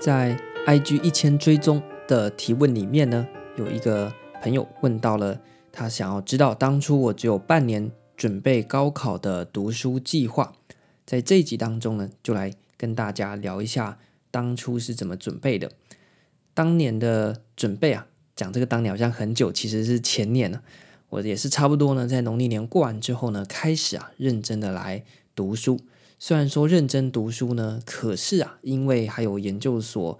在 IG 一千追踪的提问里面呢，有一个朋友问到了，他想要知道当初我只有半年准备高考的读书计划。在这一集当中呢，就来跟大家聊一下当初是怎么准备的。当年的准备啊，讲这个当年好像很久，其实是前年呢。我也是差不多呢，在农历年过完之后呢，开始啊认真的来读书。虽然说认真读书呢，可是啊，因为还有研究所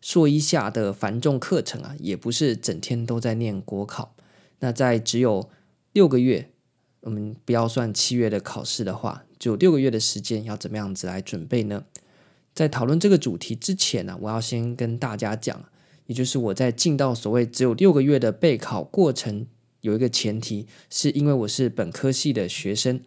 硕一下的繁重课程啊，也不是整天都在念国考。那在只有六个月，我们不要算七月的考试的话，就六个月的时间，要怎么样子来准备呢？在讨论这个主题之前呢，我要先跟大家讲，也就是我在进到所谓只有六个月的备考过程，有一个前提，是因为我是本科系的学生。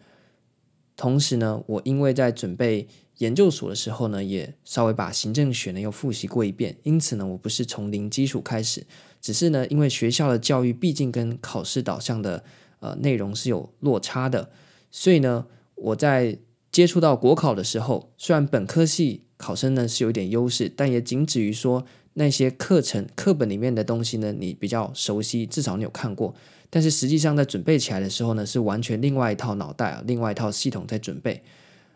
同时呢，我因为在准备研究所的时候呢，也稍微把行政学呢又复习过一遍，因此呢，我不是从零基础开始，只是呢，因为学校的教育毕竟跟考试导向的呃内容是有落差的，所以呢，我在接触到国考的时候，虽然本科系考生呢是有点优势，但也仅止于说那些课程课本里面的东西呢，你比较熟悉，至少你有看过。但是实际上在准备起来的时候呢，是完全另外一套脑袋啊，另外一套系统在准备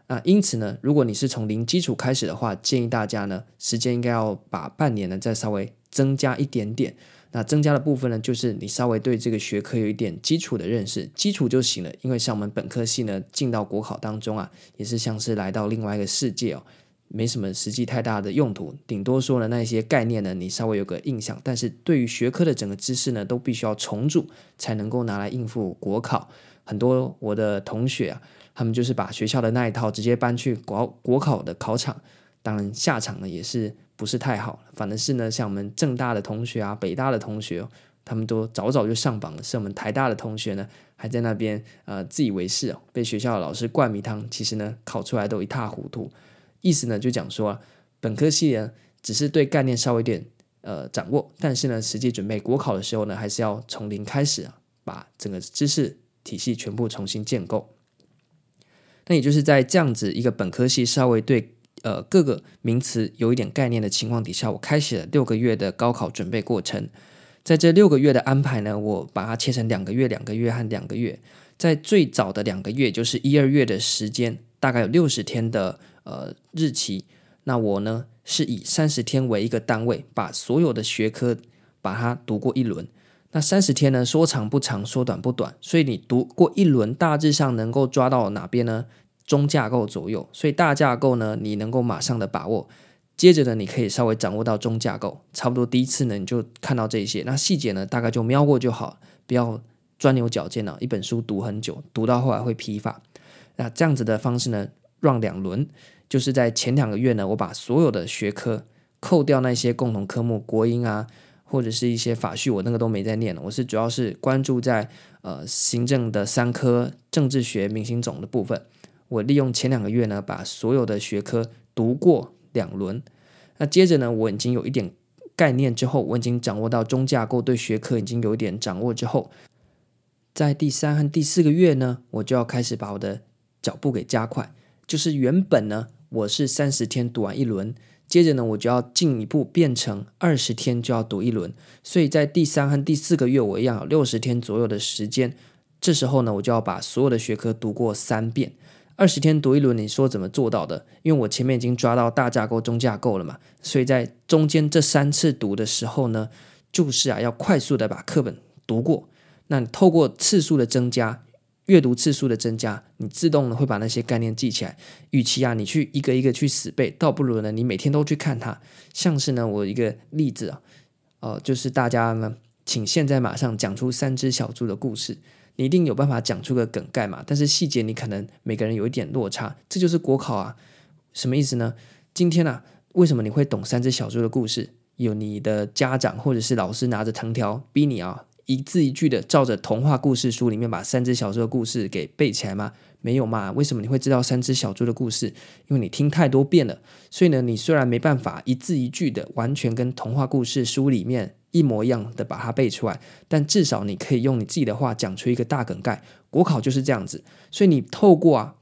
啊。因此呢，如果你是从零基础开始的话，建议大家呢，时间应该要把半年呢再稍微增加一点点。那增加的部分呢，就是你稍微对这个学科有一点基础的认识，基础就行了。因为像我们本科系呢，进到国考当中啊，也是像是来到另外一个世界哦。没什么实际太大的用途，顶多说呢，那些概念呢，你稍微有个印象，但是对于学科的整个知识呢，都必须要重组才能够拿来应付国考。很多我的同学啊，他们就是把学校的那一套直接搬去国国考的考场，当然下场呢也是不是太好。反正是呢，像我们政大的同学啊，北大的同学，他们都早早就上榜了，是我们台大的同学呢，还在那边呃自以为是，被学校的老师灌迷汤，其实呢考出来都一塌糊涂。意思呢，就讲说，本科系呢，只是对概念稍微有点呃掌握，但是呢，实际准备国考的时候呢，还是要从零开始啊，把整个知识体系全部重新建构。那也就是在这样子一个本科系稍微对呃各个名词有一点概念的情况底下，我开始了六个月的高考准备过程。在这六个月的安排呢，我把它切成两个月、两个月和两个月。在最早的两个月，就是一二月的时间，大概有六十天的。呃，日期，那我呢是以三十天为一个单位，把所有的学科把它读过一轮。那三十天呢，说长不长，说短不短，所以你读过一轮，大致上能够抓到哪边呢？中架构左右。所以大架构呢，你能够马上的把握。接着呢，你可以稍微掌握到中架构，差不多第一次呢，你就看到这些。那细节呢，大概就瞄过就好，不要钻牛角尖了。一本书读很久，读到后来会疲乏。那这样子的方式呢，让两轮。就是在前两个月呢，我把所有的学科扣掉那些共同科目，国英啊，或者是一些法序，我那个都没在念了。我是主要是关注在呃行政的三科政治学、明星总的部分。我利用前两个月呢，把所有的学科读过两轮。那接着呢，我已经有一点概念之后，我已经掌握到中架构，对学科已经有一点掌握之后，在第三和第四个月呢，我就要开始把我的脚步给加快，就是原本呢。我是三十天读完一轮，接着呢，我就要进一步变成二十天就要读一轮，所以在第三和第四个月，我一样有六十天左右的时间。这时候呢，我就要把所有的学科读过三遍。二十天读一轮，你说怎么做到的？因为我前面已经抓到大架构、中架构了嘛，所以在中间这三次读的时候呢，就是啊，要快速的把课本读过。那透过次数的增加。阅读次数的增加，你自动的会把那些概念记起来。与其啊，你去一个一个去死背，倒不如呢，你每天都去看它。像是呢，我一个例子啊，呃，就是大家呢，请现在马上讲出三只小猪的故事。你一定有办法讲出个梗概嘛？但是细节你可能每个人有一点落差，这就是国考啊。什么意思呢？今天啊，为什么你会懂三只小猪的故事？有你的家长或者是老师拿着藤条逼你啊。一字一句的照着童话故事书里面把三只小猪的故事给背起来吗？没有嘛？为什么你会知道三只小猪的故事？因为你听太多遍了。所以呢，你虽然没办法一字一句的完全跟童话故事书里面一模一样的把它背出来，但至少你可以用你自己的话讲出一个大梗概。国考就是这样子，所以你透过啊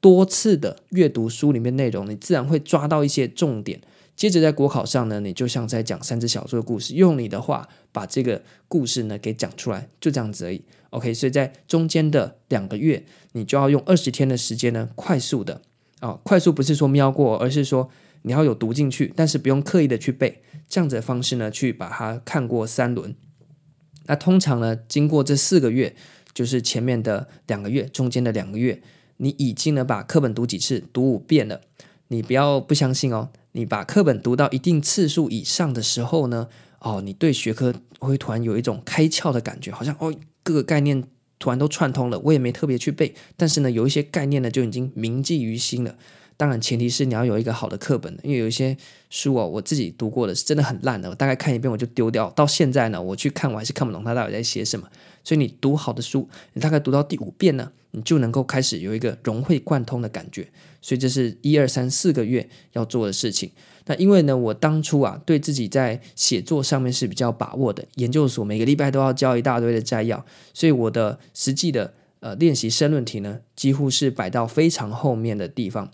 多次的阅读书里面内容，你自然会抓到一些重点。接着在国考上呢，你就像在讲三只小猪的故事，用你的话把这个故事呢给讲出来，就这样子而已。OK，所以在中间的两个月，你就要用二十天的时间呢，快速的啊、快速不是说瞄过，而是说你要有读进去，但是不用刻意的去背，这样子的方式呢，去把它看过三轮。那通常呢，经过这四个月，就是前面的两个月，中间的两个月，你已经呢把课本读几次，读五遍了。你不要不相信哦。你把课本读到一定次数以上的时候呢，哦，你对学科会突然有一种开窍的感觉，好像哦，各个概念突然都串通了。我也没特别去背，但是呢，有一些概念呢就已经铭记于心了。当然，前提是你要有一个好的课本，因为有一些书哦，我自己读过的是真的很烂的，我大概看一遍我就丢掉。到现在呢，我去看我还是看不懂他到底在写什么。所以你读好的书，你大概读到第五遍呢，你就能够开始有一个融会贯通的感觉。所以这是一二三四个月要做的事情。那因为呢，我当初啊，对自己在写作上面是比较把握的。研究所每个礼拜都要交一大堆的摘要，所以我的实际的呃练习申论题呢，几乎是摆到非常后面的地方。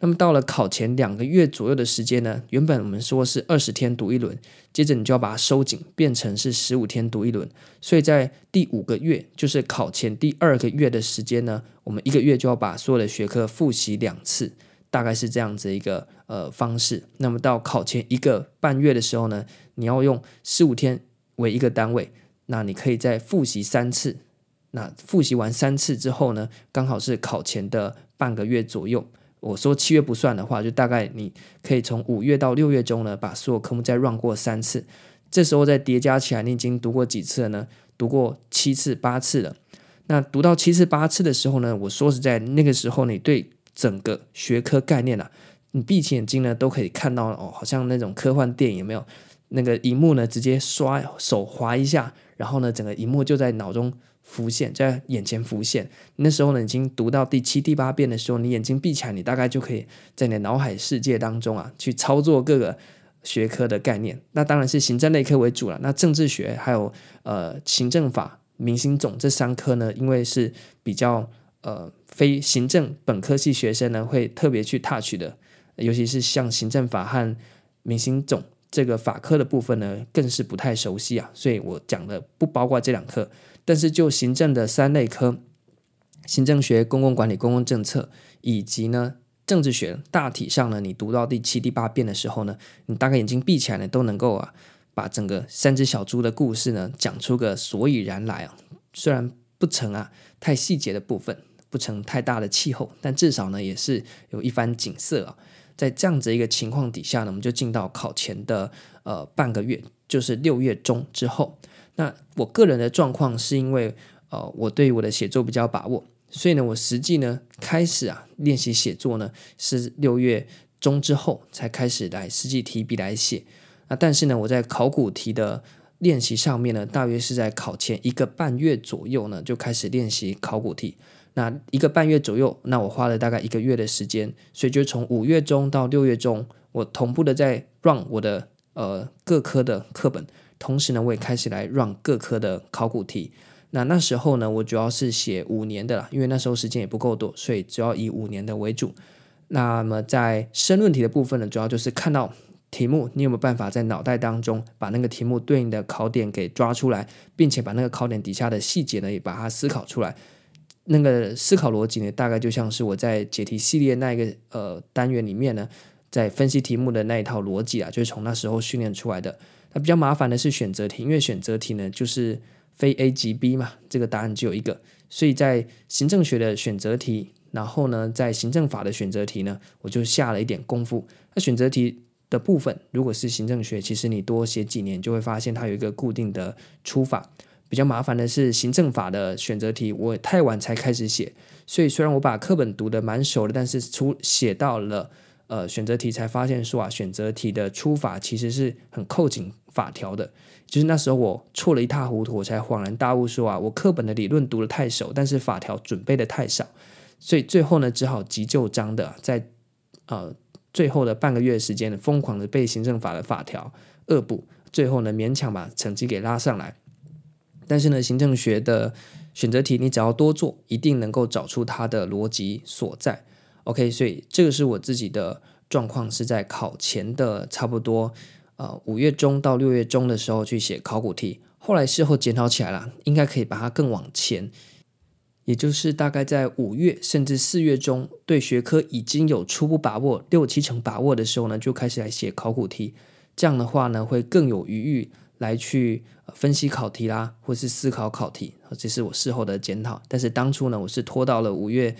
那么到了考前两个月左右的时间呢，原本我们说是二十天读一轮，接着你就要把它收紧，变成是十五天读一轮。所以在第五个月，就是考前第二个月的时间呢，我们一个月就要把所有的学科复习两次，大概是这样子一个呃方式。那么到考前一个半月的时候呢，你要用十五天为一个单位，那你可以再复习三次。那复习完三次之后呢，刚好是考前的半个月左右。我说七月不算的话，就大概你可以从五月到六月中呢，把所有科目再 run 过三次，这时候再叠加起来，你已经读过几次了呢？读过七次、八次了。那读到七次、八次的时候呢，我说实在，那个时候你对整个学科概念啊，你闭起眼睛呢都可以看到哦，好像那种科幻电影有没有？那个荧幕呢，直接刷手滑一下，然后呢，整个荧幕就在脑中。浮现在眼前浮现，那时候呢，已经读到第七、第八遍的时候，你眼睛闭起来，你大概就可以在你的脑海世界当中啊，去操作各个学科的概念。那当然是行政类科为主了。那政治学还有呃行政法、民行总这三科呢，因为是比较呃非行政本科系学生呢会特别去 touch 的，尤其是像行政法和民行总这个法科的部分呢，更是不太熟悉啊。所以我讲的不包括这两科。但是就行政的三类科，行政学、公共管理、公共政策，以及呢政治学，大体上呢，你读到第七、第八遍的时候呢，你大概眼睛闭起来呢，都能够啊，把整个三只小猪的故事呢讲出个所以然来啊。虽然不成啊太细节的部分，不成太大的气候，但至少呢也是有一番景色啊。在这样子一个情况底下呢，我们就进到考前的呃半个月，就是六月中之后。那我个人的状况是因为，呃，我对我的写作比较把握，所以呢，我实际呢开始啊练习写作呢是六月中之后才开始来实际提笔来写。那但是呢，我在考古题的练习上面呢，大约是在考前一个半月左右呢就开始练习考古题。那一个半月左右，那我花了大概一个月的时间，所以就从五月中到六月中，我同步的在 run 我的呃各科的课本。同时呢，我也开始来 run 各科的考古题。那那时候呢，我主要是写五年的啦，因为那时候时间也不够多，所以主要以五年的为主。那么在申论题的部分呢，主要就是看到题目，你有没有办法在脑袋当中把那个题目对应的考点给抓出来，并且把那个考点底下的细节呢也把它思考出来。那个思考逻辑呢，大概就像是我在解题系列那一个呃单元里面呢，在分析题目的那一套逻辑啊，就是从那时候训练出来的。那比较麻烦的是选择题，因为选择题呢就是非 A 即 B 嘛，这个答案只有一个，所以在行政学的选择题，然后呢在行政法的选择题呢，我就下了一点功夫。那选择题的部分，如果是行政学，其实你多写几年就会发现它有一个固定的出法。比较麻烦的是行政法的选择题，我太晚才开始写，所以虽然我把课本读得蛮熟的，但是出写到了。呃，选择题才发现说啊，选择题的出法其实是很扣紧法条的。就是那时候我错了一塌糊涂，我才恍然大悟说啊，我课本的理论读得太熟，但是法条准备的太少，所以最后呢，只好急就章的在呃最后的半个月时间，疯狂的背行政法的法条恶补，最后呢勉强把成绩给拉上来。但是呢，行政学的选择题你只要多做，一定能够找出它的逻辑所在。OK，所以这个是我自己的状况是在考前的差不多呃五月中到六月中的时候去写考古题，后来事后检讨起来了，应该可以把它更往前，也就是大概在五月甚至四月中，对学科已经有初步把握六七成把握的时候呢，就开始来写考古题，这样的话呢会更有余裕来去分析考题啦，或是思考考题，这是我事后的检讨。但是当初呢，我是拖到了五月。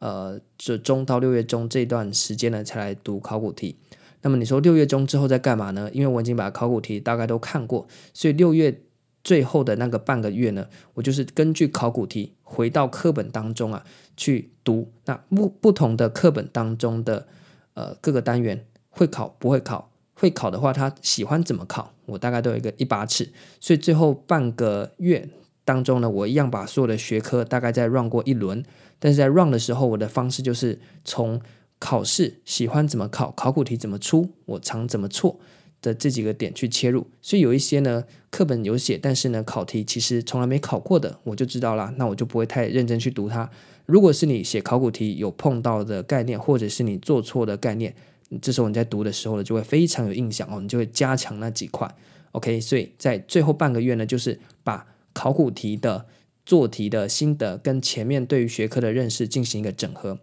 呃，这中到六月中这段时间呢，才来读考古题。那么你说六月中之后在干嘛呢？因为我已经把考古题大概都看过，所以六月最后的那个半个月呢，我就是根据考古题回到课本当中啊去读。那不不同的课本当中的呃各个单元会考不会考，会考的话他喜欢怎么考，我大概都有一个一把尺。所以最后半个月当中呢，我一样把所有的学科大概再 run 过一轮。但是在 run 的时候，我的方式就是从考试喜欢怎么考，考古题怎么出，我常怎么错的这几个点去切入。所以有一些呢课本有写，但是呢考题其实从来没考过的，我就知道啦，那我就不会太认真去读它。如果是你写考古题有碰到的概念，或者是你做错的概念，这时候你在读的时候呢，就会非常有印象哦，你就会加强那几块。OK，所以在最后半个月呢，就是把考古题的。做题的心得跟前面对于学科的认识进行一个整合，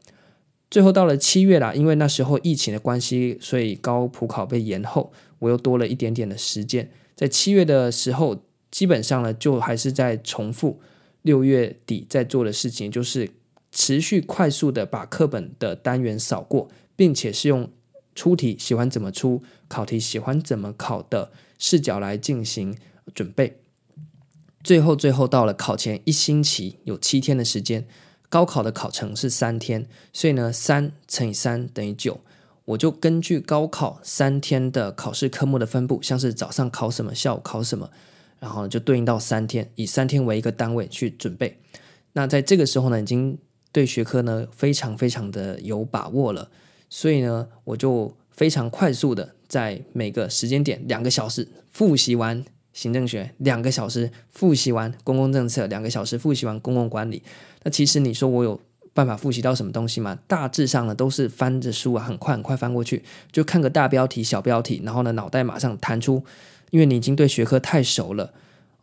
最后到了七月啦，因为那时候疫情的关系，所以高普考被延后，我又多了一点点的时间。在七月的时候，基本上呢，就还是在重复六月底在做的事情，就是持续快速的把课本的单元扫过，并且是用出题喜欢怎么出，考题喜欢怎么考的视角来进行准备。最后，最后到了考前一星期，有七天的时间。高考的考程是三天，所以呢，三乘以三等于九。我就根据高考三天的考试科目的分布，像是早上考什么，下午考什么，然后就对应到三天，以三天为一个单位去准备。那在这个时候呢，已经对学科呢非常非常的有把握了，所以呢，我就非常快速的在每个时间点两个小时复习完。行政学两个小时复习完公共政策，两个小时复习完公共管理。那其实你说我有办法复习到什么东西吗？大致上呢都是翻着书啊，很快很快翻过去，就看个大标题、小标题，然后呢脑袋马上弹出，因为你已经对学科太熟了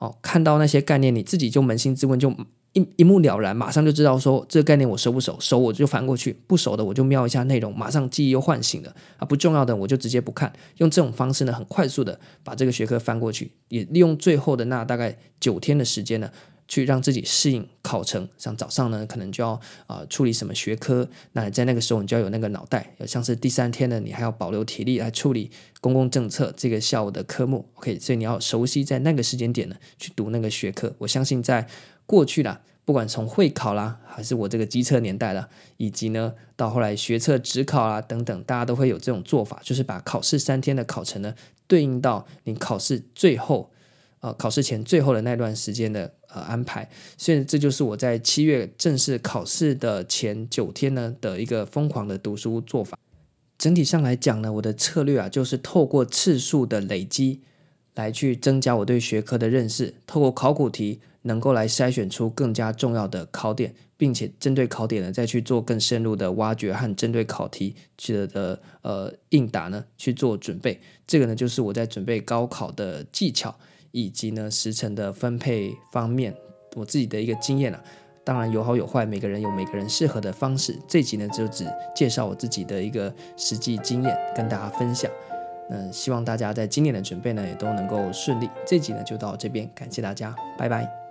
哦，看到那些概念你自己就扪心自问就。一一目了然，马上就知道说这个概念我熟不熟，熟我就翻过去，不熟的我就瞄一下内容，马上记忆又唤醒了啊，不重要的我就直接不看，用这种方式呢，很快速的把这个学科翻过去，也利用最后的那大概九天的时间呢，去让自己适应考程。像早上呢，可能就要啊、处理什么学科，那在那个时候你就要有那个脑袋，像是第三天呢，你还要保留体力来处理公共政策这个下午的科目。OK，所以你要熟悉在那个时间点呢去读那个学科。我相信在。过去啦，不管从会考啦，还是我这个机测年代啦，以及呢到后来学测、职考啦等等，大家都会有这种做法，就是把考试三天的考程呢，对应到你考试最后，呃，考试前最后的那段时间的呃安排。所以这就是我在七月正式考试的前九天呢的一个疯狂的读书做法。整体上来讲呢，我的策略啊，就是透过次数的累积来去增加我对学科的认识，透过考古题。能够来筛选出更加重要的考点，并且针对考点呢，再去做更深入的挖掘和针对考题去的呃应答呢去做准备。这个呢，就是我在准备高考的技巧，以及呢时程的分配方面，我自己的一个经验啊。当然有好有坏，每个人有每个人适合的方式。这集呢就只介绍我自己的一个实际经验，跟大家分享。那，希望大家在今年的准备呢也都能够顺利。这集呢就到这边，感谢大家，拜拜。